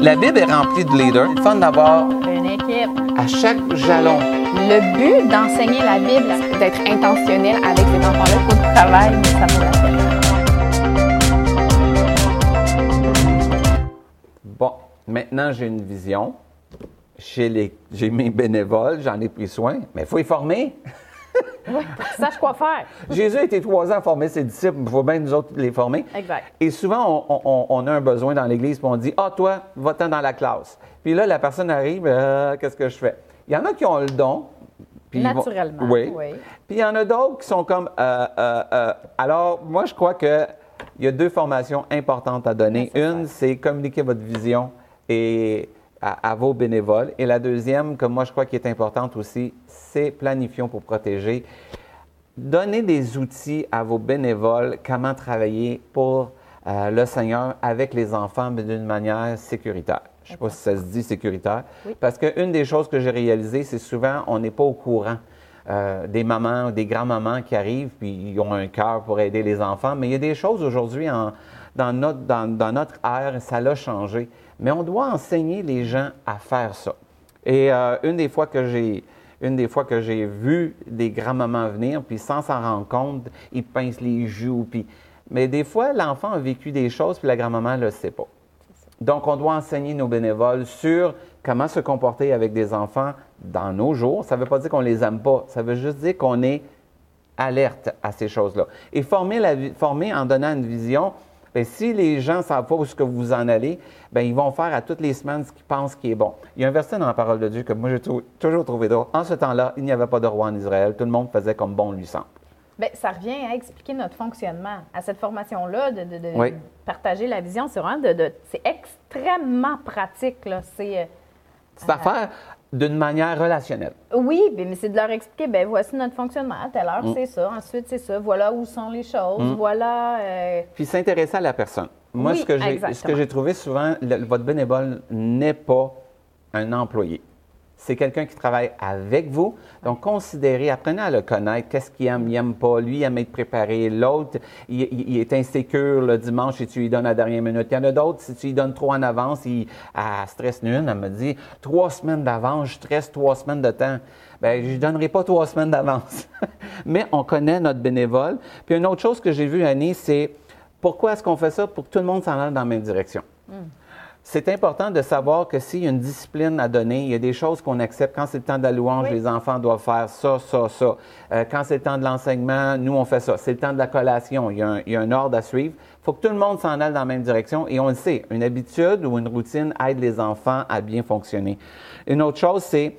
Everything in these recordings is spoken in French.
La Bible est remplie de leaders. C'est fun d'avoir Une équipe. à chaque jalon. Le but d'enseigner la Bible, c'est d'être intentionnel avec ces enfants-là. Il faut du travail, mais ça vaut la peine. Bon, maintenant j'ai une vision. J'ai les- j'ai mes bénévoles, j'en ai pris soin, mais il faut les former. Oui, sachent quoi faire. Jésus a été trois ans à former ses disciples, il faut bien nous autres les former. Exact. Et souvent, on, on- on a un besoin dans l'Église, puis on dit Ah, toi, va-t'en dans la classe. Puis là, la personne arrive, Euh, qu'est-ce que je fais Il y en a qui ont le don. puis ils vont- Naturellement, oui. oui. Puis il y en a d'autres qui sont comme euh, euh, euh. Alors, moi, je crois que il y a deux formations importantes à donner. Une, c'est communiquer votre vision et à, à vos bénévoles. Et la deuxième, que moi, je crois qui est importante aussi, c'est planifions pour protéger. Donnez des outils à vos bénévoles, comment travailler pour euh, le Seigneur avec les enfants, mais d'une manière sécuritaire. Je ne sais pas si ça se dit sécuritaire. Oui. Parce qu'une des choses que j'ai réalisées, c'est souvent, on n'est pas au courant euh, des mamans, des grands-mamans qui arrivent, puis ils ont un cœur pour aider les enfants. Mais il y a des choses aujourd'hui en- dans, notre, dans, notre ère, ça l'a changé. Mais on doit enseigner les gens à faire ça. Et euh, une des fois que j'ai une des fois que j'ai vu des grands-mamans venir, puis sans s'en rendre compte, ils pincent les joues, puis... Mais des fois, l'enfant a vécu des choses, puis la grand-maman ne le sait pas. Donc, on doit enseigner nos bénévoles sur comment se comporter avec des enfants dans nos jours. Ça ne veut pas dire qu'on les aime pas, ça veut juste dire qu'on est alerte à ces choses-là. Et former, la, former en donnant une vision, bien, si les gens ne savent pas où est-ce que vous en allez, bien, ils vont faire à toutes les semaines ce qu'ils pensent qui est bon. Il y a un verset dans la parole de Dieu que moi j'ai toujours trouvé drôle. En ce temps-là, il n'y avait pas de roi en Israël. Tout le monde faisait comme bon lui semble. Bien, ça revient à expliquer notre fonctionnement. À cette formation-là, de, de- de Oui. partager la vision, c'est vraiment de, de- c'est extrêmement pratique. Là. C'est, euh, C'est à faire d'une manière relationnelle. oui, ben, mais c'est de leur expliquer, ben voici notre fonctionnement. À telle heure, Mm. c'est ça. Ensuite, c'est ça. Voilà où sont les choses. Voilà. euh, Puis s'intéresser à la personne. Moi, Oui, ce que j'ai trouvé souvent, le- votre bénévole n'est pas un employé. C'est quelqu'un qui travaille avec vous. Donc, considérez, apprenez à le connaître. Qu'est-ce qu'il aime, il n'aime pas. Lui, il aime être préparé. L'autre, il, est insécure le dimanche et tu lui donnes à la dernière minute. Il y en a d'autres, si tu lui donnes trop en avance, il ah, stresse une. Elle me dit, trois semaines d'avance, je stresse trois semaines de temps. Bien, je ne donnerai pas trois semaines d'avance. Mais on connaît notre bénévole. Puis une autre chose que j'ai vue, Annie, c'est pourquoi est-ce qu'on fait ça? Pour que tout le monde s'en aille dans la même direction? C'est important de savoir que s'il y a une discipline à donner, il y a des choses qu'on accepte. Quand c'est le temps de la louange, Oui. les enfants doivent faire ça, ça, ça. Euh, quand c'est le temps de l'enseignement, nous, on fait ça. C'est le temps de la collation. Il y a un, il y a un ordre à suivre. Il faut que tout le monde s'en aille dans la même direction. Et on le sait, une habitude ou une routine aide les enfants à bien fonctionner. Une autre chose, c'est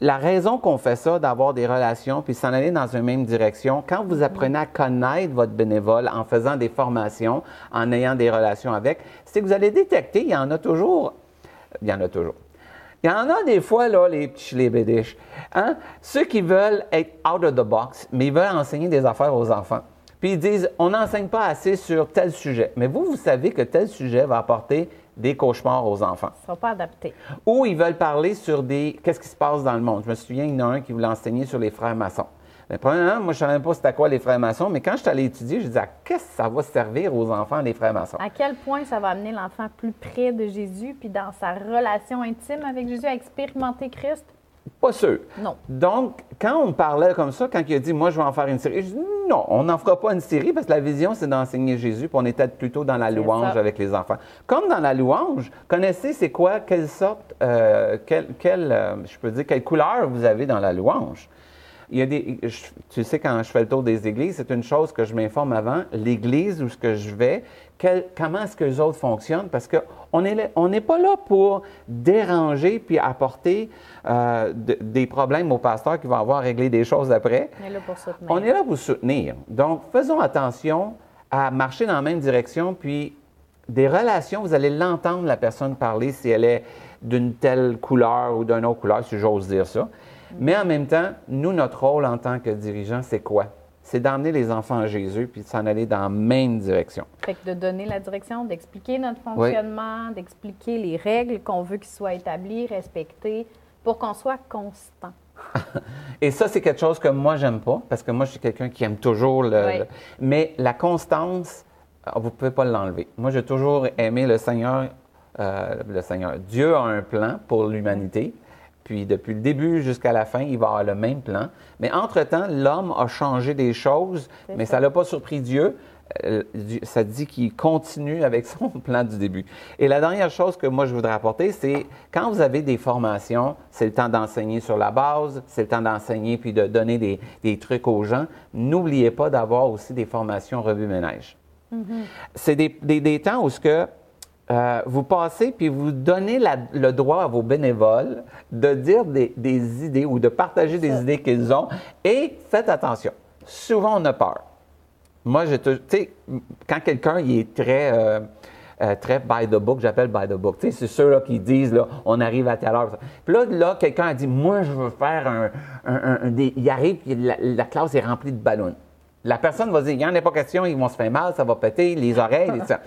la raison qu'on fait ça, d'avoir des relations, puis s'en aller dans une même direction, quand vous apprenez à connaître votre bénévole en faisant des formations, en ayant des relations avec, c'est que vous allez détecter, il y en a toujours, il y en a toujours. Il y en a des fois, là, les petits les hein? ceux qui veulent être out of the box, mais ils veulent enseigner des affaires aux enfants. Puis ils disent, on n'enseigne pas assez sur tel sujet. Mais vous, vous savez que tel sujet va apporter des cauchemars aux enfants ça ne sera pas adapté. ou ils veulent parler sur des qu'est-ce qui se passe dans le monde? Je me souviens, il y en a un qui voulait enseigner sur les frères maçons. Mais premièrement, moi, je ne savais même pas c'était quoi les frères maçons, mais quand je suis allé étudier, je disais, ah, qu'est-ce que ça va servir aux enfants, les frères maçons? À quel point ça va amener l'enfant plus près de Jésus, puis dans sa relation intime avec Jésus, à expérimenter Christ? Pas sûr. Non. Donc, quand on me parlait comme ça, quand il a dit, moi, je vais en faire une série, je dis, non, on n'en fera pas une série parce que la vision, c'est d'enseigner Jésus, puis on était plutôt dans la louange ça. avec les enfants. Comme dans la louange, connaissez c'est quoi, quelle sorte, euh, quelle, quelle, euh, je peux dire, quelle couleur vous avez dans la louange. Il y a des, je- tu sais, quand je fais le tour des églises, c'est une chose que je m'informe avant. L'église où ce que je vais, quel- comment est-ce que les autres fonctionnent? Parce qu'on n'est là- on n'est pas là pour déranger puis apporter euh, de- des problèmes au pasteur qui va avoir à régler des choses après. On est là pour soutenir. On est là pour soutenir. Donc, faisons attention à marcher dans la même direction, puis des relations, vous allez l'entendre, la personne parler, si elle est d'une telle couleur ou d'une autre couleur, si j'ose dire ça. Mais en même temps, nous, notre rôle en tant que dirigeant, c'est quoi? C'est d'emmener les enfants à Jésus, puis de s'en aller dans la même direction. Fait que de donner la direction, d'expliquer notre fonctionnement, d'expliquer les règles qu'on veut qu'ils soient établies, respectées, pour qu'on soit constant. Et ça, c'est quelque chose que moi, j'aime pas, parce que moi, je suis quelqu'un qui aime toujours le. Oui. le- Mais la constance, ah, vous ne pouvez pas l'enlever. Moi, j'ai toujours aimé le Seigneur euh, le Seigneur. Dieu a un plan pour l'humanité. Puis depuis le début jusqu'à la fin, il va avoir le même plan. Mais entre-temps, l'homme a changé des choses, mais ça l'a pas surpris Dieu. Euh, ça dit qu'il continue avec son plan du début. Et la dernière chose que moi je voudrais apporter, c'est quand vous avez des formations, c'est le temps d'enseigner sur la base, c'est le temps d'enseigner puis de donner des, trucs aux gens. N'oubliez pas d'avoir aussi des formations revue ménage. Mm-hmm. C'est des, temps où ce que euh, vous passez puis vous donnez le droit à vos bénévoles de dire des, idées ou de partager des idées qu'ils ont et faites attention. Souvent, on a peur. Moi, je tu sais, quand quelqu'un est très, euh, euh, très by the book, j'appelle by the book. Tu sais, c'est ceux-là qui disent, là, on arrive à telle heure. Puis là, là quelqu'un a dit, moi, je veux faire un, un, des, il arrive, puis la, classe est remplie de ballons. La personne va dire, il n'y en a pas question, ils vont se faire mal, ça va péter les oreilles, et ça.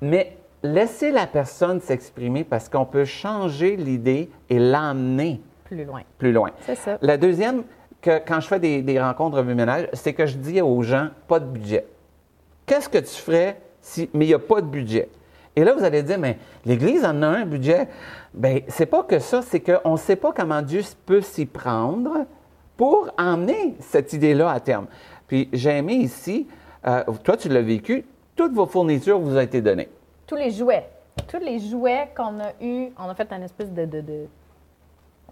Mais laissez la personne s'exprimer parce qu'on peut changer l'idée et l'emmener plus loin. Plus loin. C'est ça. La deuxième, que quand je fais des, rencontres de ménage, c'est que je dis aux gens, pas de budget. Qu'est-ce que tu ferais si, mais il n'y a pas de budget? Et là, vous allez dire, mais l'Église en a un budget. Bien, c'est pas que ça, c'est qu'on ne sait pas comment Dieu peut s'y prendre pour emmener cette idée-là à terme. Puis j'ai aimé ici, euh, toi tu l'as vécu, toutes vos fournitures vous ont été données tous les jouets. Tous les jouets qu'on a eus, on a fait un espèce de, de,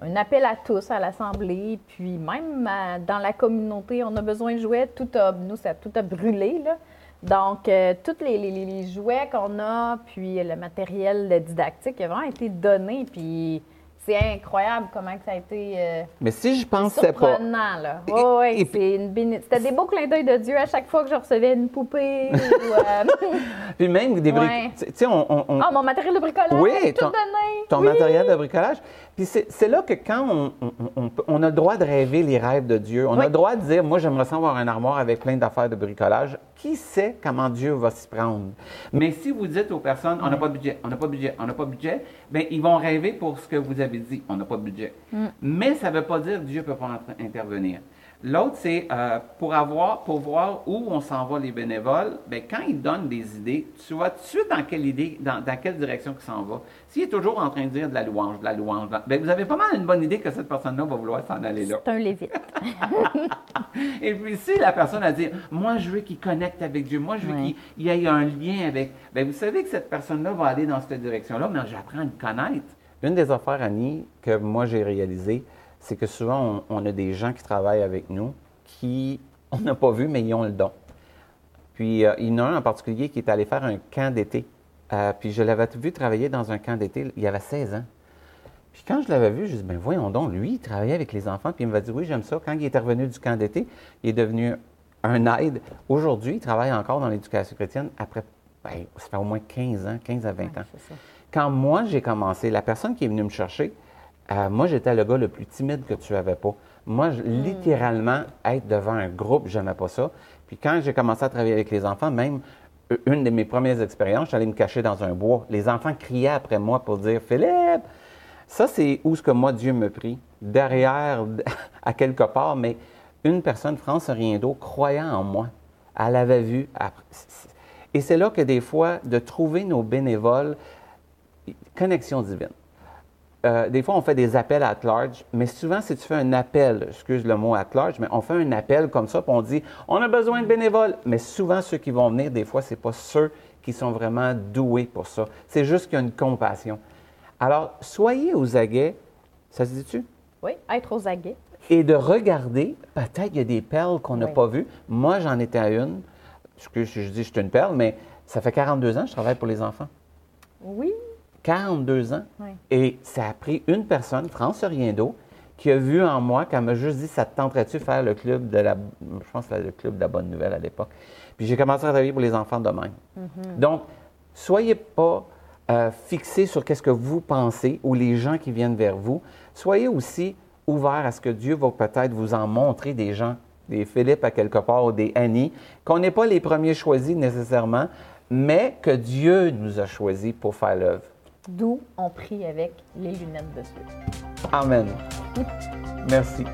un appel à tous à l'Assemblée, puis même dans la communauté, on a besoin de jouets. Tout a, nous, ça tout a brûlé. Là. Donc, euh, tous les, les, jouets qu'on a, puis le matériel didactique a vraiment été donné. Puis c'est incroyable comment ça a été. Euh, mais si je pensais pas. là. Oui, c'est une C'était des beaux clins d'œil de Dieu à chaque fois que je recevais une poupée. ou, euh, Puis même des bricolage. Tu sais, on, on, Ah, mon matériel de bricolage. Oui, ton, ton matériel de bricolage. Puis c'est là que quand on, a le droit de rêver les rêves de Dieu, on a le droit de dire, moi, j'aimerais avoir un armoire avec plein d'affaires de bricolage. Qui sait comment Dieu va s'y prendre? Mais si vous dites aux personnes, on n'a pas de budget, on n'a pas de budget, on n'a pas de budget, bien, ils vont rêver pour ce que vous avez dit, on n'a pas de budget. Mm. Mais ça ne veut pas dire que Dieu ne peut pas intervenir. L'autre, c'est euh, pour avoir, pour voir où on s'en va les bénévoles, bien, quand ils donnent des idées, tu vois tout de suite dans quelle idée, dans, quelle direction ils s'en va. S'il est toujours en train de dire de la louange, de la louange, bien, vous avez pas mal une bonne idée que cette personne-là va vouloir s'en aller là. C'est un lévite. Et puis si la personne a dit, moi je veux qu'il connecte avec Dieu, moi je veux qu'il y ait un lien avec, bien, vous savez que cette personne-là va aller dans cette direction-là, mais j'apprends à le connaître. Une des affaires, Annie, que moi j'ai réalisées, c'est que souvent, on, a des gens qui travaillent avec nous qui, on n'a pas vu, mais ils ont le don. Puis, euh, il y en a un en particulier qui est allé faire un camp d'été. Euh, puis, je l'avais vu travailler dans un camp d'été, il y avait 16 ans. Puis, quand je l'avais vu, je me ben voyons donc, lui, il travaillait avec les enfants. Puis, il m'a dit, oui, j'aime ça. Quand il est revenu du camp d'été, il est devenu un aide. Aujourd'hui, il travaille encore dans l'éducation chrétienne après, ben, ça fait au moins 15 ans, 15 à 20 ans. Quand moi, j'ai commencé, la personne qui est venue me chercher, euh, moi, j'étais le gars le plus timide que tu avais pas. Moi, hmm. littéralement, être devant un groupe, je n'aimais pas ça. Puis quand j'ai commencé à travailler avec les enfants, même une de mes premières expériences, j'allais me cacher dans un bois. Les enfants criaient après moi pour dire Philippe, ça c'est où ce que moi Dieu me prie, derrière, à quelque part, mais une personne, France rien d'autre, croyant en moi. Elle avait vu. Et c'est là que des fois, de trouver nos bénévoles, connexion divine. Euh, des fois, on fait des appels at large, mais souvent, si tu fais un appel, excuse le mot at large, mais on fait un appel comme ça, puis on dit, on a besoin de bénévoles. Mais souvent, ceux qui vont venir, des fois, ce n'est pas ceux qui sont vraiment doués pour ça. C'est juste qu'il y a une compassion. Alors, soyez aux aguets. Ça se dit-tu? Oui, être aux aguets. Et de regarder, peut-être il y a des perles qu'on n'a pas vues. Moi, j'en étais à une. Excuse, je dis je suis une perle, mais ça fait 42 ans que je travaille pour les enfants. Oui. 42 ans. Et ça a pris une personne, France Riendo, qui a vu en moi, qui m'a juste dit, ça te tenterait-tu faire le club de la, je pense le club de la bonne nouvelle à l'époque. Puis j'ai commencé à travailler pour les enfants de même. Mm-hmm. Donc, soyez pas euh, fixés sur qu'est-ce que vous pensez ou les gens qui viennent vers vous. Soyez aussi ouverts à ce que Dieu va peut-être vous en montrer des gens, des Philippe à quelque part ou des Annie, qu'on n'est pas les premiers choisis nécessairement, mais que Dieu nous a choisis pour faire l'œuvre. D'où on prie avec les lunettes de Dieu. Amen. Merci.